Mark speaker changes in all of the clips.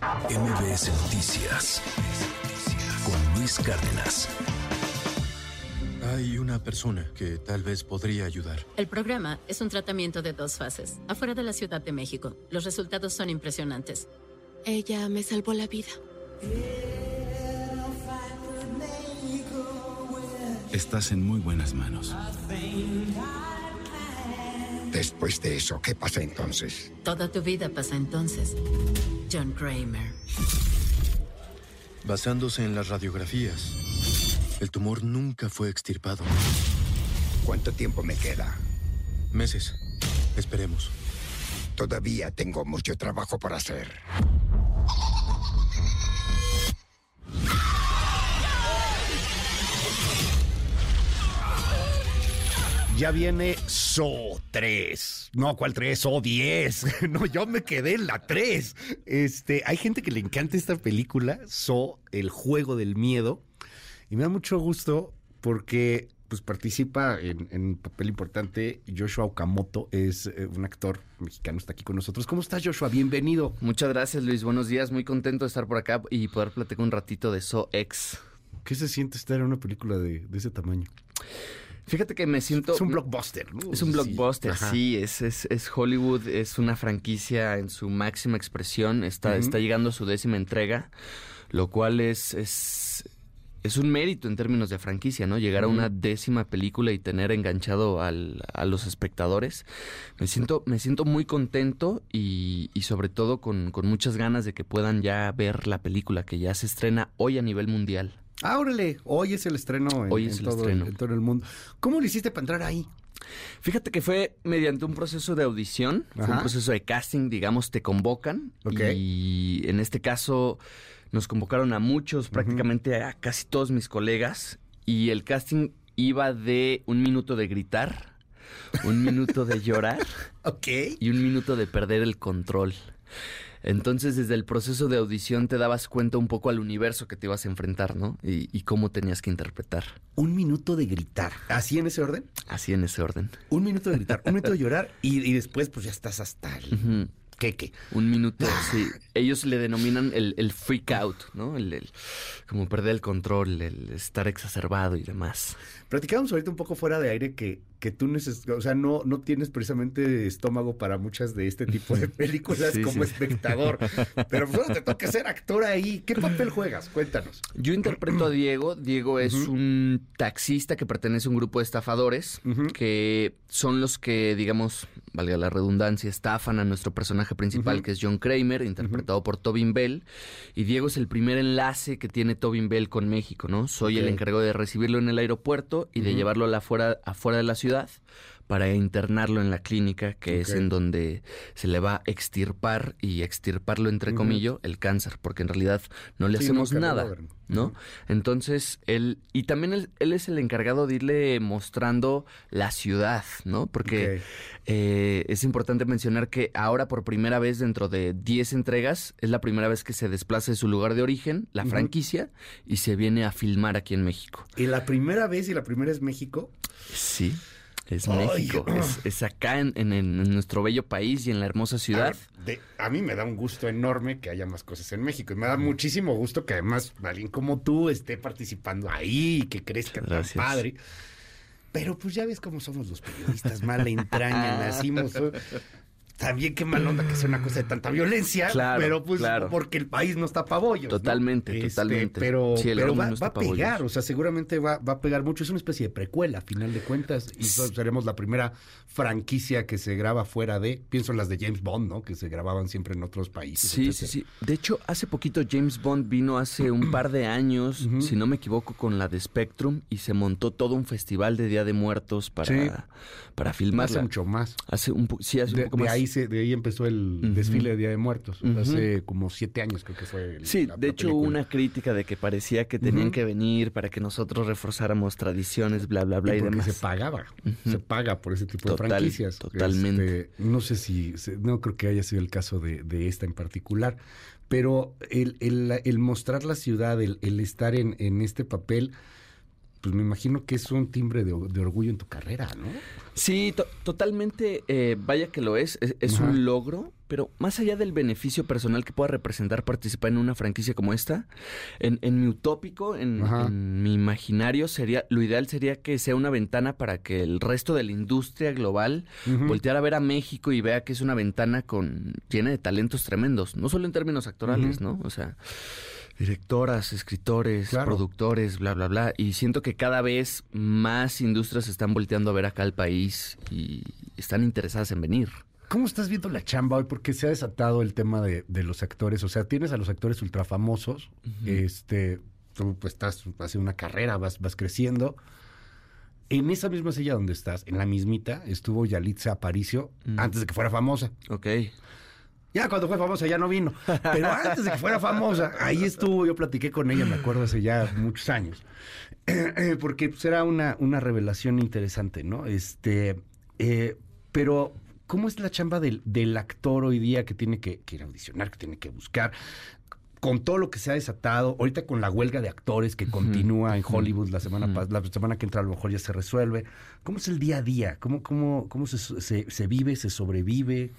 Speaker 1: MBS Noticias con Luis Cárdenas.
Speaker 2: Hay una persona que tal vez podría ayudar.
Speaker 3: El programa es un tratamiento de dos fases, afuera de la Ciudad de México. Los resultados son impresionantes.
Speaker 4: Ella me salvó la vida.
Speaker 5: Estás en muy buenas manos.
Speaker 6: Después de eso, ¿qué pasa entonces?
Speaker 3: Toda tu vida pasa entonces. John Kramer.
Speaker 2: Basándose en las radiografías, el tumor nunca fue extirpado.
Speaker 6: ¿Cuánto tiempo me queda?
Speaker 2: Meses. Esperemos.
Speaker 6: Todavía tengo mucho trabajo por hacer.
Speaker 7: Ya viene So 3. No, ¿cuál 3? So 10. No, yo me quedé en la 3. Este, hay gente que le encanta esta película, So, el juego del miedo. Y me da mucho gusto porque pues participa en, en un papel importante. Joshua Okamoto es eh, un actor mexicano, está aquí con nosotros. ¿Cómo estás, Joshua? Bienvenido.
Speaker 8: Muchas gracias, Luis. Buenos días. Muy contento de estar por acá y poder platicar un ratito de So X.
Speaker 7: ¿Qué se siente estar en una película de, de ese tamaño?
Speaker 8: Fíjate que me siento...
Speaker 7: Es un blockbuster, ¿no?
Speaker 8: Es un blockbuster, sí, es, es, es Hollywood, es una franquicia en su máxima expresión, está, está llegando a su décima entrega, lo cual es, es, es un mérito en términos de franquicia, ¿no? Llegar a una décima película y tener enganchado al- a los espectadores. Me siento, me siento muy contento y, y sobre todo con, con muchas ganas de que puedan ya ver la película que ya se estrena hoy a nivel mundial.
Speaker 7: Ah, órale, hoy es el estreno en,
Speaker 8: Hoy es
Speaker 7: en
Speaker 8: el
Speaker 7: todo,
Speaker 8: estreno.
Speaker 7: en todo el mundo. ¿Cómo lo hiciste para entrar ahí?
Speaker 8: Fíjate que fue mediante un proceso de audición, fue un proceso de casting, digamos, te convocan.
Speaker 7: Ok.
Speaker 8: Y en este caso nos convocaron a muchos, prácticamente a casi todos mis colegas. Y el casting iba de un minuto de gritar, un minuto de llorar
Speaker 7: Ok.
Speaker 8: y un minuto de perder el control. Entonces, desde el proceso de audición te dabas cuenta un poco al universo que te ibas a enfrentar, ¿no? Y, y cómo tenías que interpretar.
Speaker 7: Un minuto de gritar. ¿Así en ese orden?
Speaker 8: Así en ese orden.
Speaker 7: Un minuto de gritar, un minuto de llorar y, y después pues ya estás hasta el. Queque.
Speaker 8: Un minuto, sí. Ellos le denominan el, el freak out, ¿no? El, el- como perder el control, el estar exacerbado y demás.
Speaker 7: Platicábamos ahorita un poco fuera de aire que, que tú neces o sea, no, no tienes precisamente estómago para muchas de este tipo de películas
Speaker 8: Sí,
Speaker 7: como
Speaker 8: sí.
Speaker 7: espectador. Pero pues ahora te toca ser actor ahí. ¿Qué papel juegas? Cuéntanos.
Speaker 8: Yo interpreto a Diego. Diego es un taxista que pertenece a un grupo de estafadores que son los que, digamos, valga la redundancia, estafan a nuestro personaje principal, que es John Kramer, interpretado por Tobin Bell. Y Diego es el primer enlace que tiene Tobin Bell con México, ¿no? Soy el encargado de recibirlo en el aeropuerto y de llevarlo a la afuera, afuera de la ciudad para internarlo en la clínica, que es en donde se le va a extirpar y extirparlo entre comillas el cáncer, porque en realidad no le
Speaker 7: Sí,
Speaker 8: hacemos nada. ¿no? Entonces, él, y también él, él es el encargado de irle mostrando la ciudad, ¿no? Porque eh, es importante mencionar que ahora por primera vez dentro de 10 entregas, es la primera vez que se desplaza de su lugar de origen, la franquicia, y se viene a filmar aquí en México.
Speaker 7: Y la primera vez y la primera es México.
Speaker 8: Sí, es
Speaker 7: Ay.
Speaker 8: México, es, es acá en, en- en nuestro bello país y en la hermosa ciudad.
Speaker 7: de- a mí me da un gusto enorme que haya más cosas en México. Y me da muchísimo gusto que además alguien como tú esté participando ahí y que crezca tan
Speaker 8: Gracias.
Speaker 7: padre. Pero pues ya ves cómo somos los periodistas, mala entraña, nacimos. También qué mal onda que sea una cosa de tanta violencia,
Speaker 8: Claro,
Speaker 7: pero pues
Speaker 8: claro.
Speaker 7: porque el país no está para bollos. ¿no?
Speaker 8: Totalmente,
Speaker 7: Este,
Speaker 8: totalmente.
Speaker 7: Pero,
Speaker 8: Sí,
Speaker 7: va,
Speaker 8: no está
Speaker 7: va a
Speaker 8: bollos.
Speaker 7: pegar, o sea, seguramente va, va a pegar mucho. Es una especie de precuela, a final de cuentas. Y seremos la primera franquicia que se graba fuera de, pienso en las de James Bond, ¿no? Que se grababan siempre en otros países.
Speaker 8: Sí, sí,
Speaker 7: etcétera.
Speaker 8: sí. De hecho, hace poquito James Bond vino hace un par de años, si no me equivoco, con la de Spectrum y se montó todo un festival de Día de Muertos para,
Speaker 7: Sí.
Speaker 8: para
Speaker 7: Hace
Speaker 8: filmarla.
Speaker 7: mucho más.
Speaker 8: Hace un, sí, hace
Speaker 7: De,
Speaker 8: un poco más.
Speaker 7: ahí se, de ahí empezó el desfile de Día de Muertos. Hace como siete años creo que fue. el-
Speaker 8: Sí,
Speaker 7: la-
Speaker 8: de
Speaker 7: la
Speaker 8: hecho hubo una crítica de que parecía que tenían que venir para que nosotros reforzáramos tradiciones, bla, bla, bla y,
Speaker 7: Y
Speaker 8: demás.
Speaker 7: se pagaba, se paga por ese tipo
Speaker 8: Total,
Speaker 7: de franquicias.
Speaker 8: totalmente.
Speaker 7: Este, no sé si, no creo que haya sido el caso de, de esta en particular, pero el, el- el mostrar la ciudad, el, el estar en, en este papel, pues me imagino que es un timbre de, de orgullo en tu carrera, ¿no?
Speaker 8: Sí, to- totalmente, eh, vaya que lo es, es, es un logro, pero más allá del beneficio personal que pueda representar participar en una franquicia como esta, en, en mi utópico, en mi imaginario, sería, lo ideal sería que sea una ventana para que el resto de la industria global volteara a ver a México y vea que es una ventana con llena de talentos tremendos, no solo en términos actorales, ¿no? O sea, directoras, escritores,
Speaker 7: Claro.
Speaker 8: productores, bla, bla, bla. Y siento que cada vez más industrias están volteando a ver acá al país y están interesadas en venir.
Speaker 7: ¿Cómo estás viendo la chamba hoy? Porque se ha desatado el tema de, de los actores. O sea, tienes a los actores ultrafamosos. Este, tú pues estás haciendo una carrera, vas, vas creciendo. En esa misma silla donde estás, en la mismita, estuvo Yalitza Aparicio antes de que fuera famosa.
Speaker 8: Ok.
Speaker 7: Ya cuando fue famosa ya no vino. Pero antes de que fuera famosa, ahí estuvo, yo platiqué con ella, me acuerdo hace ya muchos años. Porque pues, era una, una revelación interesante, ¿no? Este, eh, pero, ¿cómo es la chamba del, del actor hoy día que tiene que, que ir a audicionar, que tiene que buscar? Con todo lo que se ha desatado, ahorita con la huelga de actores que continúa en Hollywood la semana pas- la semana que entra a lo mejor ya se resuelve. ¿Cómo es el día a día? ¿Cómo, cómo, cómo se, se- se vive, se sobrevive?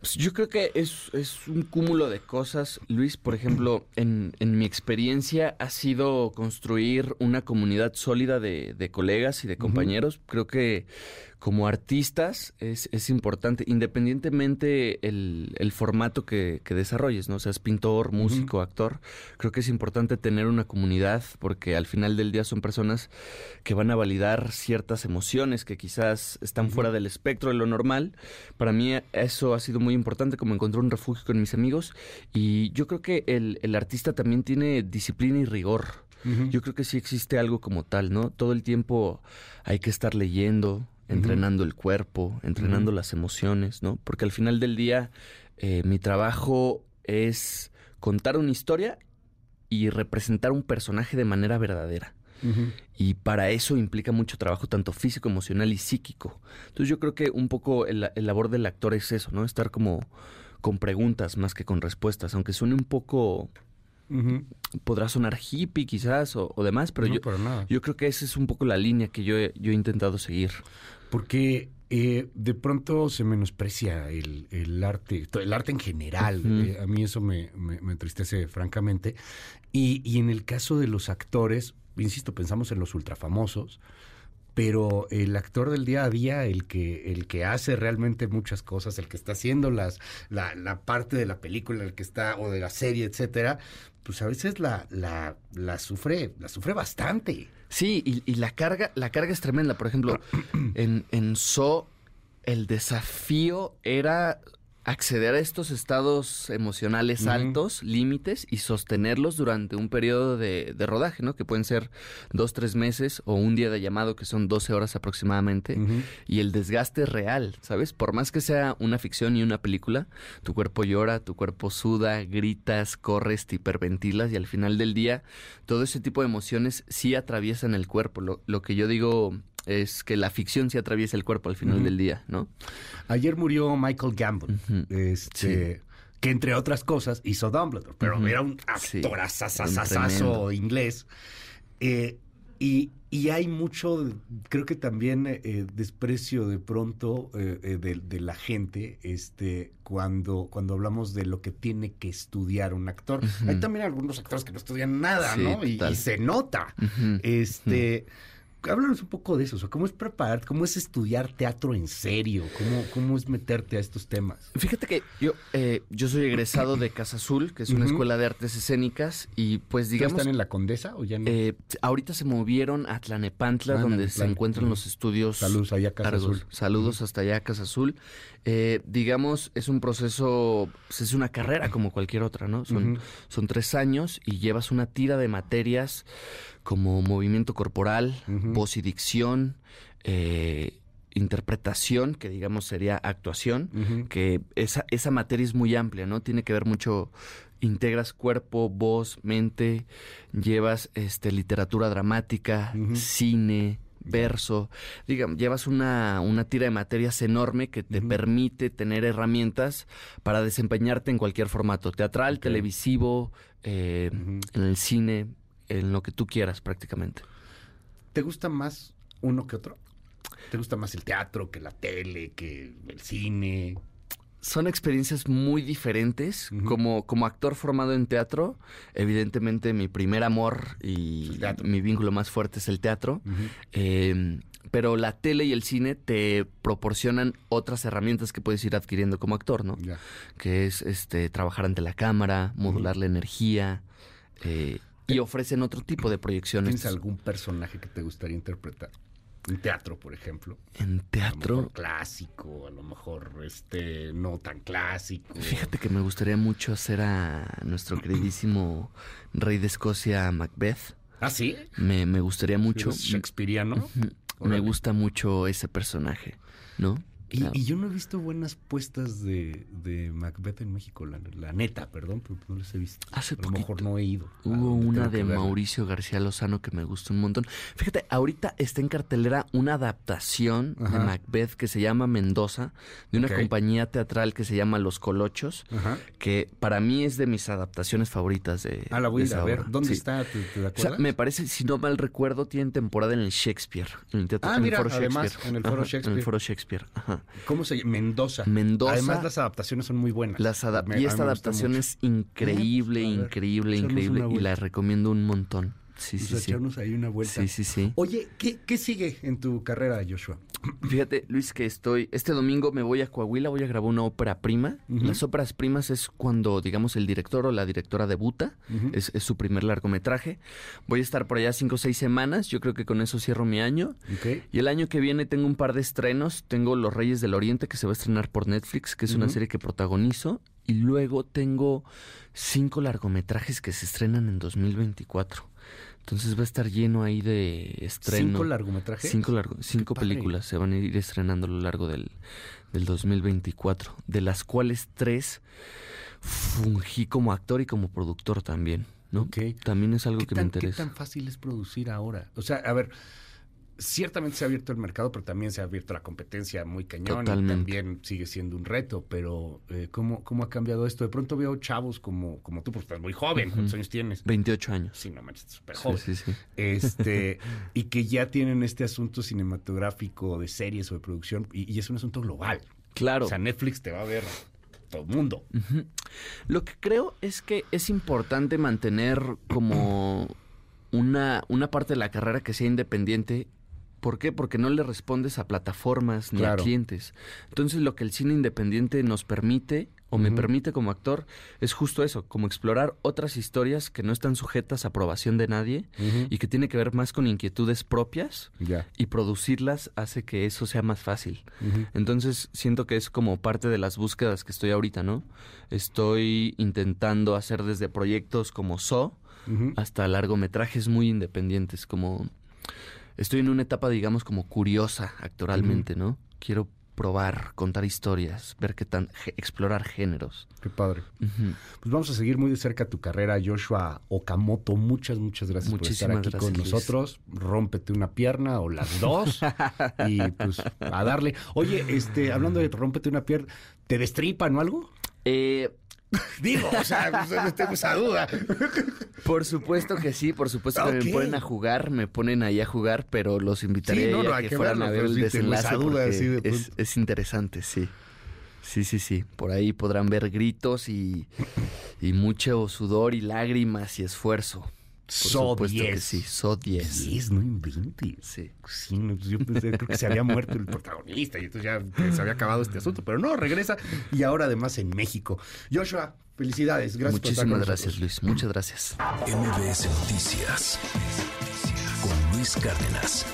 Speaker 8: Pues yo creo que es, es un cúmulo de cosas, Luis. Por ejemplo, en, en mi experiencia ha sido construir una comunidad sólida de, de colegas y de compañeros. Creo que como artistas es, es importante, independientemente el, el formato que, que desarrolles, ¿no? Seas pintor, músico, actor, creo que es importante tener una comunidad porque al final del día son personas que van a validar ciertas emociones que quizás están fuera del espectro de lo normal. Para mí eso ha sido muy importante, como encontrar un refugio con mis amigos. Y yo creo que el, el artista también tiene disciplina y rigor. Yo creo que sí existe algo como tal, ¿no? Todo el tiempo hay que estar leyendo, entrenando el cuerpo, entrenando las emociones, ¿no? Porque al final del día eh, mi trabajo es contar una historia y representar un personaje de manera verdadera. Y para eso implica mucho trabajo, tanto físico, emocional y psíquico. Entonces yo creo que un poco el, el labor del actor es eso, ¿no? Estar como con preguntas más que con respuestas, aunque suene un poco, podrá sonar hippie quizás o, o demás, pero
Speaker 7: No,
Speaker 8: yo, yo creo que esa es un poco la línea que yo he, yo he intentado seguir.
Speaker 7: Porque eh, de pronto se menosprecia el, el arte, el arte en general. Eh, a mí eso me, me- me entristece francamente. Y, y en el caso de los actores, insisto, pensamos en los ultrafamosos, pero el actor del día a día, el que, el que hace realmente muchas cosas, el que está haciendo las, la, la parte de la película, el que está, o de la serie, etcétera, pues a veces la, la, la sufre, la sufre bastante.
Speaker 8: Sí, y, y la carga, la carga es tremenda. Por ejemplo, en, en So, el desafío era acceder a estos estados emocionales altos, límites, y sostenerlos durante un periodo de, de rodaje, ¿no? Que pueden ser dos, tres meses o un día de llamado, que son 12 horas aproximadamente. Y el desgaste es real, ¿sabes? Por más que sea una ficción y una película, tu cuerpo llora, tu cuerpo suda, gritas, corres, te hiperventilas y al final del día todo ese tipo de emociones sí atraviesan el cuerpo. Lo, lo que yo digo es que la ficción sí atraviesa el cuerpo al final del día, ¿no?
Speaker 7: Ayer murió Michael Gambon, este, que entre otras cosas hizo Dumbledore, pero era un
Speaker 8: Sí,
Speaker 7: actorazazazazo
Speaker 8: tremendo.
Speaker 7: inglés. Eh, y, y hay mucho, creo que también eh, desprecio de pronto eh, eh, de, de la gente este, cuando, cuando hablamos de lo que tiene que estudiar un actor. Hay también algunos actores que no estudian nada,
Speaker 8: Sí,
Speaker 7: ¿no? Y, y se nota. Este, háblanos un poco de eso, o sea, ¿cómo es preparar, cómo es estudiar teatro en serio? ¿Cómo, cómo es meterte a estos temas?
Speaker 8: Fíjate que yo, eh, yo soy egresado de Casa Azul, que es una escuela de artes escénicas, y pues
Speaker 7: Digamos. ¿Están en la Condesa o ya no?
Speaker 8: eh, ahorita se movieron a Tlanepantla,
Speaker 7: Ah,
Speaker 8: donde se encuentran los estudios
Speaker 7: Saludos allá a Casa
Speaker 8: Argos.
Speaker 7: Azul.
Speaker 8: Saludos hasta allá, Casa Azul. Eh, digamos, es un proceso, pues, es una carrera como cualquier otra, ¿no? Son, son tres años y llevas una tira de materias como movimiento corporal, voz y dicción, eh, interpretación, que digamos sería actuación, que esa, esa materia es muy amplia, ¿no? Tiene que ver mucho, integras cuerpo, voz, mente, llevas este, literatura dramática, cine, verso, digamos, llevas una, una tira de materias enorme que te permite tener herramientas para desempeñarte en cualquier formato, teatral, televisivo, eh, en el cine, en lo que tú quieras prácticamente.
Speaker 7: ¿Te gusta más uno que otro? ¿Te gusta más el teatro que la tele, que el cine?
Speaker 8: Son experiencias muy diferentes. Como, como actor formado en teatro, evidentemente mi primer amor y mi vínculo más fuerte es el teatro. Eh, pero la tele y el cine te proporcionan otras herramientas que puedes ir adquiriendo como actor, ¿no? Que es este trabajar ante la cámara, modular la energía eh, y ofrecen otro tipo de proyecciones.
Speaker 7: ¿Tienes algún personaje que te gustaría interpretar? En teatro, por ejemplo.
Speaker 8: En
Speaker 7: A lo
Speaker 8: teatro,
Speaker 7: mejor clásico, a lo mejor este no tan clásico.
Speaker 8: fíjate que me gustaría mucho hacer a nuestro queridísimo rey de Escocia, Macbeth.
Speaker 7: ¿Ah, sí?
Speaker 8: Me, me gustaría mucho.
Speaker 7: ¿Eres Shakespeareano.
Speaker 8: Me gusta mucho ese personaje, ¿no?
Speaker 7: Y, y yo no he visto buenas puestas de, de Macbeth en México, la, la neta, perdón, pero no las he visto.
Speaker 8: Hace
Speaker 7: a lo mejor no he ido.
Speaker 8: Hubo una de. Mauricio García Lozano que me gustó un montón. Fíjate, ahorita está en cartelera una adaptación
Speaker 7: Ajá.
Speaker 8: de Macbeth que se llama Mendoza, de una compañía teatral que se llama Los Colochos,
Speaker 7: Ajá.
Speaker 8: que para mí es de mis adaptaciones favoritas de.
Speaker 7: Ah, la voy a
Speaker 8: de
Speaker 7: ver.
Speaker 8: obra.
Speaker 7: ¿Dónde
Speaker 8: Sí.
Speaker 7: está? ¿Te, te
Speaker 8: O sea,
Speaker 7: acuerdas?
Speaker 8: me parece, si no mal recuerdo, tienen temporada en el Shakespeare, en el teatro,
Speaker 7: Ah,
Speaker 8: en
Speaker 7: mira,
Speaker 8: Foro
Speaker 7: además,
Speaker 8: Shakespeare.
Speaker 7: en el Foro
Speaker 8: Ajá, En
Speaker 7: Shakespeare.
Speaker 8: el Foro Shakespeare, ajá.
Speaker 7: ¿Cómo se llama? Mendoza.
Speaker 8: Mendoza.
Speaker 7: Además, las adaptaciones son muy buenas.
Speaker 8: Las adap-
Speaker 7: Me-
Speaker 8: y esta adaptación es increíble,
Speaker 7: ver,
Speaker 8: increíble, increíble. Y la recomiendo un montón. Sí,
Speaker 7: Pues
Speaker 8: sí, sí.
Speaker 7: echarnos ahí una vuelta.
Speaker 8: Sí, sí, sí.
Speaker 7: Oye, ¿qué, qué sigue en tu carrera, Joshua?
Speaker 8: Fíjate, Luis, que estoy. Este domingo me voy a Coahuila, voy a grabar una ópera prima. Las óperas primas es cuando, digamos, el director o la directora debuta. Es, es su primer largometraje. Voy a estar por allá cinco o seis semanas. Yo creo que con eso cierro mi año. Y el año que viene tengo un par de estrenos. Tengo Los Reyes del Oriente, que se va a estrenar por Netflix, que es una serie que protagonizo. Y luego tengo cinco largometrajes que se estrenan en 2024. Entonces va a estar lleno ahí de estreno.
Speaker 7: ¿Cinco largometrajes?
Speaker 8: Cinco, largo- cinco películas se van a ir estrenando a lo largo del, del 2024, de las cuales tres fungí como actor y como productor también, ¿no?
Speaker 7: Ok.
Speaker 8: También es algo
Speaker 7: ¿Qué
Speaker 8: que
Speaker 7: tan,
Speaker 8: me
Speaker 7: qué
Speaker 8: interesa.
Speaker 7: tan fácil es producir ahora? O sea, a ver, ciertamente se ha abierto el mercado, pero también se ha abierto la competencia muy cañón.
Speaker 8: Totalmente.
Speaker 7: Y también sigue siendo un reto, pero eh, ¿cómo, ¿cómo ha cambiado esto? De pronto veo chavos como, como tú, porque estás muy joven. ¿Cuántos años tienes?
Speaker 8: 28 años.
Speaker 7: Sí, no manches, súper
Speaker 8: Sí,
Speaker 7: joven.
Speaker 8: sí, sí.
Speaker 7: Este, y que ya tienen este asunto cinematográfico de series o de producción, y, y es un asunto global.
Speaker 8: Claro.
Speaker 7: O sea, Netflix te va a ver todo el mundo.
Speaker 8: Lo que creo es que es importante mantener como una, una parte de la carrera que sea independiente. ¿Por qué? Porque no le respondes a plataformas ni
Speaker 7: Claro.
Speaker 8: a clientes. Entonces lo que el cine independiente nos permite o me permite como actor es justo eso, como explorar otras historias que no están sujetas a aprobación de nadie y que tiene que ver más con inquietudes propias y producirlas hace que eso sea más fácil. Entonces siento que es como parte de las búsquedas que estoy ahorita, ¿no? Estoy intentando hacer desde proyectos como So hasta largometrajes muy independientes, como estoy en una etapa, digamos, como curiosa actoralmente, ¿no? Quiero probar, contar historias, ver qué tan, explorar géneros.
Speaker 7: Qué padre. Pues vamos a seguir muy de cerca tu carrera, Joshua Okamoto. Muchas, muchas gracias
Speaker 8: Muchísimas
Speaker 7: por estar aquí
Speaker 8: gracias,
Speaker 7: con
Speaker 8: Luis.
Speaker 7: nosotros. Rómpete una pierna o las dos y pues a darle. Oye, este, hablando de rómpete una pierna, ¿te destripan o algo?
Speaker 8: Eh,
Speaker 7: Digo, o sea, pues, no tengo esa duda.
Speaker 8: por supuesto que sí, por supuesto que me ponen a jugar, me ponen ahí a jugar, pero los
Speaker 7: Sí, no, no,
Speaker 8: a que,
Speaker 7: que
Speaker 8: fueran
Speaker 7: verlo,
Speaker 8: a ver el
Speaker 7: sí
Speaker 8: desenlace
Speaker 7: duda,
Speaker 8: porque
Speaker 7: así de
Speaker 8: es, es interesante, sí. Sí, sí, sí. Por ahí podrán ver gritos y, y mucho sudor y lágrimas y esfuerzo. Por
Speaker 7: So
Speaker 8: supuesto que
Speaker 7: 10.
Speaker 8: sí, So 10.
Speaker 7: 10, no inventes.
Speaker 8: Sí.
Speaker 7: Sí, no, yo pensé, creo que se había muerto el protagonista y entonces ya eh, se había acabado este asunto, pero no, regresa y ahora además en México. Joshua, felicidades, gracias por estar con
Speaker 8: Muchísimas gracias,
Speaker 7: nosotros.
Speaker 8: Luis. Muchas gracias.
Speaker 1: MBS Noticias con Luis Cárdenas.